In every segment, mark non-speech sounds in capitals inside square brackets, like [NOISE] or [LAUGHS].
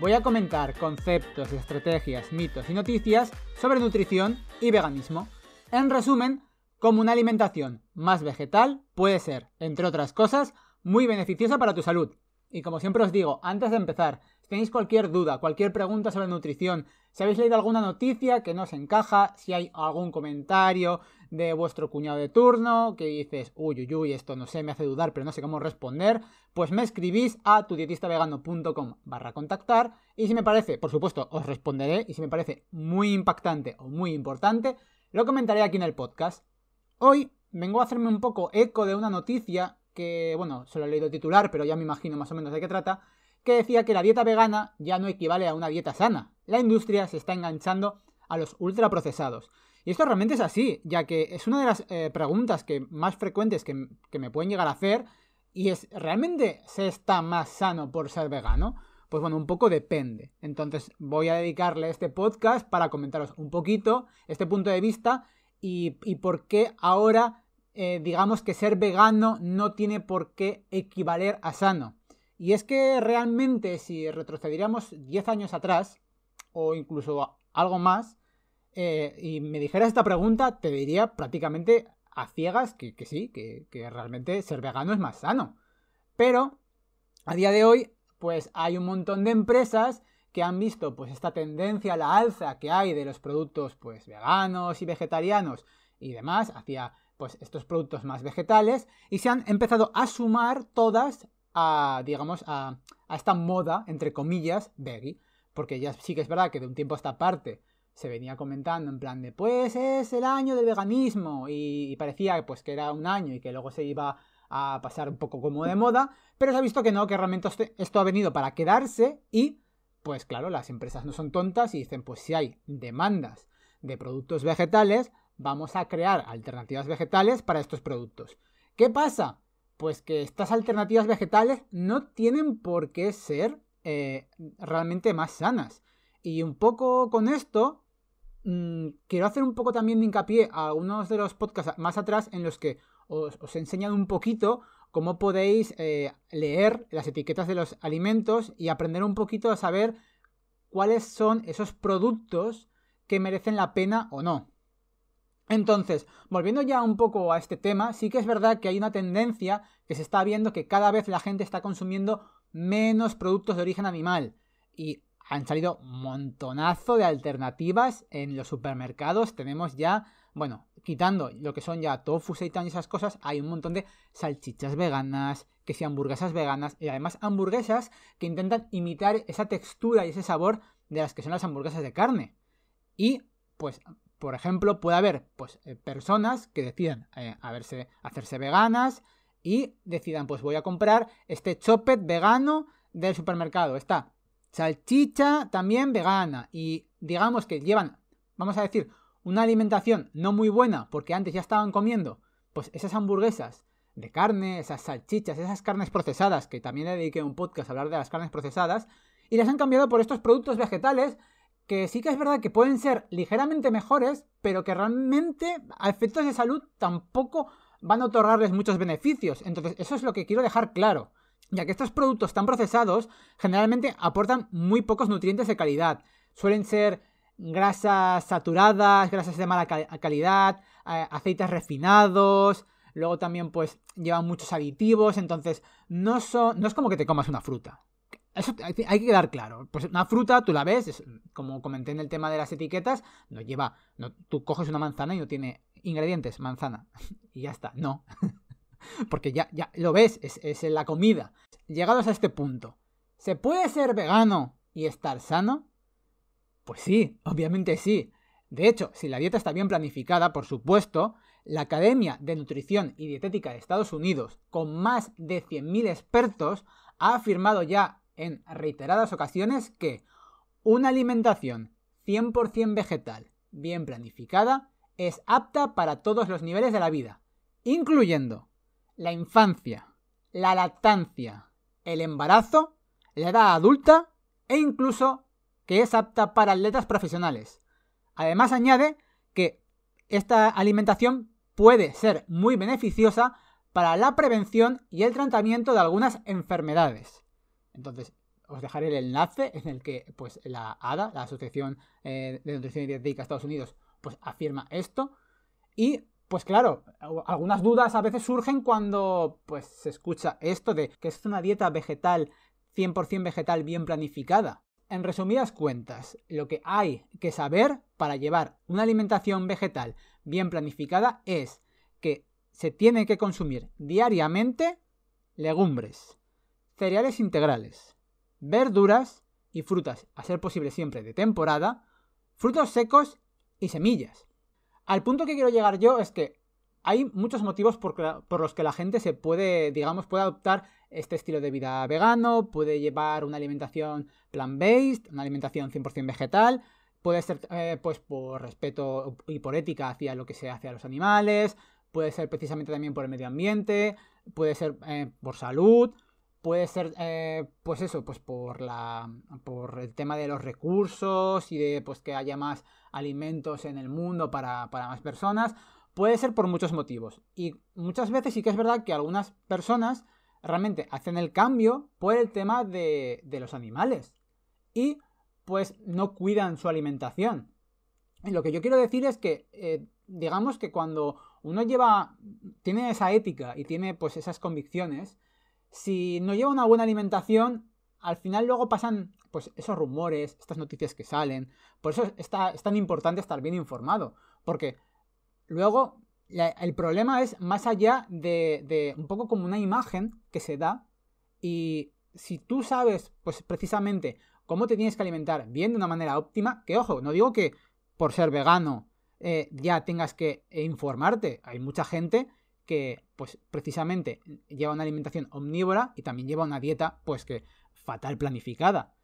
voy a comentar conceptos, estrategias, mitos y noticias sobre nutrición y veganismo. En resumen, cómo una alimentación más vegetal puede ser, entre otras cosas, muy beneficiosa para tu salud. Y como siempre os digo, antes de empezar, tenéis cualquier duda, cualquier pregunta sobre nutrición, si habéis leído alguna noticia que no os encaja, si hay algún comentario de vuestro cuñado de turno que dices, uy, uy, uy, esto no sé, me hace dudar, pero no sé cómo responder, pues me escribís a tudietistavegano.com barra contactar y si me parece, por supuesto, os responderé y si me parece muy impactante o muy importante, lo comentaré aquí en el podcast. Hoy vengo a hacerme un poco eco de una noticia que, bueno, solo he leído titular, pero ya me imagino más o menos de qué trata, que decía que la dieta vegana ya no equivale a una dieta sana. La industria se está enganchando a los ultraprocesados. Y esto realmente es así, ya que es una de las eh, preguntas que más frecuentes que, me pueden llegar a hacer. Y es, ¿realmente se está más sano por ser vegano? Pues bueno, un poco depende. Entonces voy a dedicarle este podcast para comentaros un poquito este punto de vista y, y por qué ahora eh, digamos que ser vegano no tiene por qué equivaler a sano. Y es que realmente si retrocediéramos 10 años atrás, o incluso algo más, eh, y me dijeras esta pregunta, te diría prácticamente a ciegas que, sí, que, que, realmente ser vegano es más sano. Pero a día de hoy, pues hay un montón de empresas que han visto pues esta tendencia a la alza que hay de los productos pues veganos y vegetarianos y demás hacia pues estos productos más vegetales y se han empezado a sumar todas a digamos a, a esta moda entre comillas veggie porque ya sí que es verdad que de un tiempo a esta parte se venía comentando en plan de pues es el año del veganismo y, parecía pues que era un año y que luego se iba a pasar un poco como de moda, pero se ha visto que no, que realmente esto ha venido para quedarse y pues claro, las empresas no son tontas y dicen pues si hay demandas de productos vegetales, vamos a crear alternativas vegetales para estos productos. ¿Qué pasa? Pues que estas alternativas vegetales no tienen por qué ser eh, realmente más sanas. Y un poco con esto, mmm, quiero hacer un poco también de hincapié a algunos de los podcasts más atrás en los que os, os he enseñado un poquito cómo podéis eh, leer las etiquetas de los alimentos y aprender un poquito a saber cuáles son esos productos que merecen la pena o no. Entonces, volviendo ya un poco a este tema, sí que es verdad que hay una tendencia que se está viendo que cada vez la gente está consumiendo menos productos de origen animal. Y han salido montonazo de alternativas en los supermercados. Tenemos ya, bueno, quitando lo que son ya tofu, seitan y esas cosas, hay un montón de salchichas veganas, que si hamburguesas veganas, y además hamburguesas que intentan imitar esa textura y ese sabor de las que son las hamburguesas de carne. Y, pues, por ejemplo, puede haber pues, eh, personas que decidan eh, hacerse veganas y decidan, pues voy a comprar este chopet vegano del supermercado. Está salchicha también vegana y digamos que llevan, vamos a decir, una alimentación no muy buena porque antes ya estaban comiendo pues esas hamburguesas de carne, esas salchichas, esas carnes procesadas, que también le dediqué un podcast a hablar de las carnes procesadas, y las han cambiado por estos productos vegetales que sí que es verdad que pueden ser ligeramente mejores, pero que realmente a efectos de salud tampoco van a otorgarles muchos beneficios. Entonces, eso es lo que quiero dejar claro ya que estos productos tan procesados generalmente aportan muy pocos nutrientes de calidad. Suelen ser grasas saturadas, grasas de mala calidad, aceites refinados, luego también pues llevan muchos aditivos, entonces no, son, no es como que te comas una fruta. Eso hay que quedar claro. Pues una fruta, tú la ves, como comenté en el tema de las etiquetas, no lleva, no, tú coges una manzana y no tiene ingredientes, manzana, [LAUGHS] y ya está, no. [LAUGHS] porque ya, ya lo ves, es, es en la comida. Llegados a este punto, ¿se puede ser vegano y estar sano? Pues sí, obviamente sí. De hecho, si la dieta está bien planificada, por supuesto, la Academia de Nutrición y Dietética de Estados Unidos, con más de 100.000 expertos, ha afirmado ya en reiteradas ocasiones que una alimentación 100% vegetal, bien planificada, es apta para todos los niveles de la vida, incluyendo la infancia, la lactancia, el embarazo, la edad adulta e incluso que es apta para atletas profesionales. Además añade que esta alimentación puede ser muy beneficiosa para la prevención y el tratamiento de algunas enfermedades. Entonces, os dejaré el enlace en el que pues, la ADA, la Asociación eh, de Nutrición y Dietética de Estados Unidos, pues afirma esto. Y pues claro, algunas dudas a veces surgen cuando pues se escucha esto de que es una dieta vegetal 100% vegetal bien planificada. En resumidas cuentas, lo que hay que saber para llevar una alimentación vegetal bien planificada es que se tiene que consumir diariamente legumbres, cereales integrales, verduras y frutas, a ser posible siempre de temporada, frutos secos y semillas. Al punto que quiero llegar yo es que hay muchos motivos por, los que la gente se puede, digamos, puede adoptar este estilo de vida vegano, puede llevar una alimentación plant-based, una alimentación 100% vegetal, puede ser eh, pues por respeto y por ética hacia lo que se hace a los animales, puede ser precisamente también por el medio ambiente, puede ser eh, por salud, puede ser eh, pues eso, pues por la por el tema de los recursos y de pues que haya más alimentos en el mundo para, para más personas Puede ser por muchos motivos. Y muchas veces sí que es verdad que algunas personas realmente hacen el cambio por el tema de, los animales. Y pues no cuidan su alimentación. Y lo que yo quiero decir es que, eh, digamos que cuando uno lleva, tiene esa ética y tiene pues esas convicciones, si no lleva una buena alimentación, al final luego pasan pues esos rumores, estas noticias que salen. Por eso está, es tan importante estar bien informado. Porque Luego, el problema es más allá de, un poco como una imagen que se da y si tú sabes, pues precisamente, cómo te tienes que alimentar bien de una manera óptima, que ojo, no digo que por ser vegano eh, ya tengas que informarte. Hay mucha gente que, pues precisamente, lleva una alimentación omnívora y también lleva una dieta, pues que fatal planificada.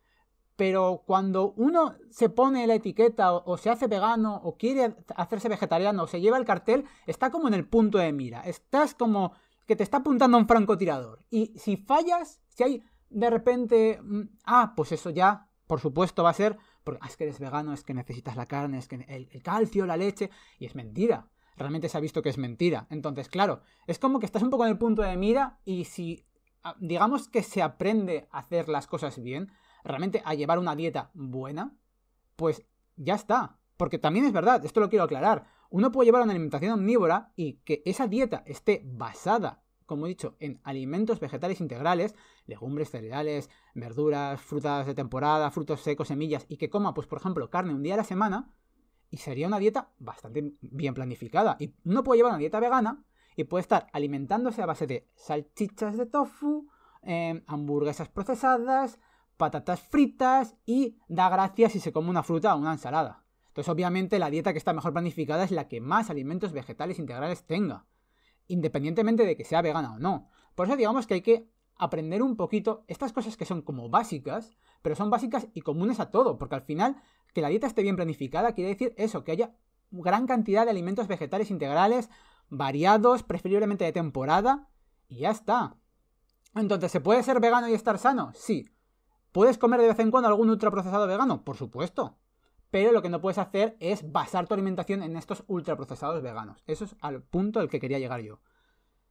Pero cuando uno se pone la etiqueta o, se hace vegano o quiere hacerse vegetariano o se lleva el cartel, está como en el punto de mira. Estás como que te está apuntando un francotirador. Y si fallas, si hay de repente... Mm, ah, pues eso ya, por supuesto, va a ser... Porque ah, es que eres vegano, es que necesitas la carne, es que el calcio, la leche... Y es mentira. Realmente se ha visto que es mentira. Entonces, claro, es como que estás un poco en el punto de mira y si ah, digamos que se aprende a hacer las cosas bien, realmente a llevar una dieta buena, pues ya está. Porque también es verdad, esto lo quiero aclarar, uno puede llevar una alimentación omnívora y que esa dieta esté basada, como he dicho, en alimentos vegetales integrales, legumbres, cereales, verduras, frutas de temporada, frutos secos, semillas, y que coma, pues por ejemplo, carne un día a la semana, y sería una dieta bastante bien planificada. Y uno puede llevar una dieta vegana y puede estar alimentándose a base de salchichas de tofu, eh, hamburguesas procesadas, patatas fritas y da gracias si se come una fruta o una ensalada. Entonces, obviamente, la dieta que está mejor planificada es la que más alimentos vegetales integrales tenga, independientemente de que sea vegana o no. Por eso digamos que hay que aprender un poquito estas cosas que son como básicas, pero son básicas y comunes a todo, porque al final que la dieta esté bien planificada quiere decir eso, que haya gran cantidad de alimentos vegetales integrales variados, preferiblemente de temporada, y ya está. Entonces, ¿se puede ser vegano y estar sano? Sí, ¿Puedes comer de vez en cuando algún ultraprocesado vegano? Por supuesto. Pero lo que no puedes hacer es basar tu alimentación en estos ultraprocesados veganos. Eso es al punto al que quería llegar yo.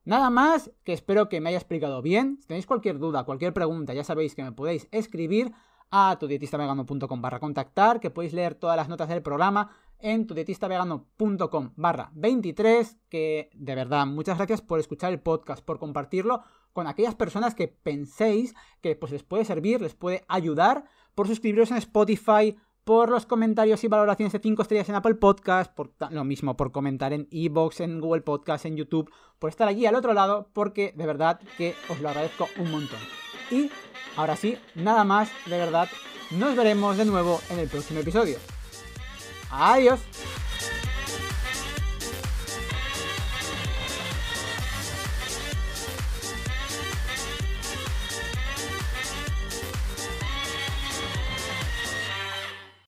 Nada más, que espero que me haya explicado bien. Si tenéis cualquier duda, cualquier pregunta, ya sabéis que me podéis escribir a tudietistavegano.com barra contactar, que podéis leer todas las notas del programa en tudietistavegano.com barra 23, que de verdad, muchas gracias por escuchar el podcast, por compartirlo con aquellas personas que penséis que pues, les puede servir, les puede ayudar, por suscribiros en Spotify, por los comentarios y valoraciones de 5 estrellas en Apple Podcast, por lo mismo, por comentar en Evox, en Google Podcast, en YouTube, por estar allí al otro lado, porque de verdad que os lo agradezco un montón. Y ahora sí, nada más, de verdad, nos veremos de nuevo en el próximo episodio. Adiós.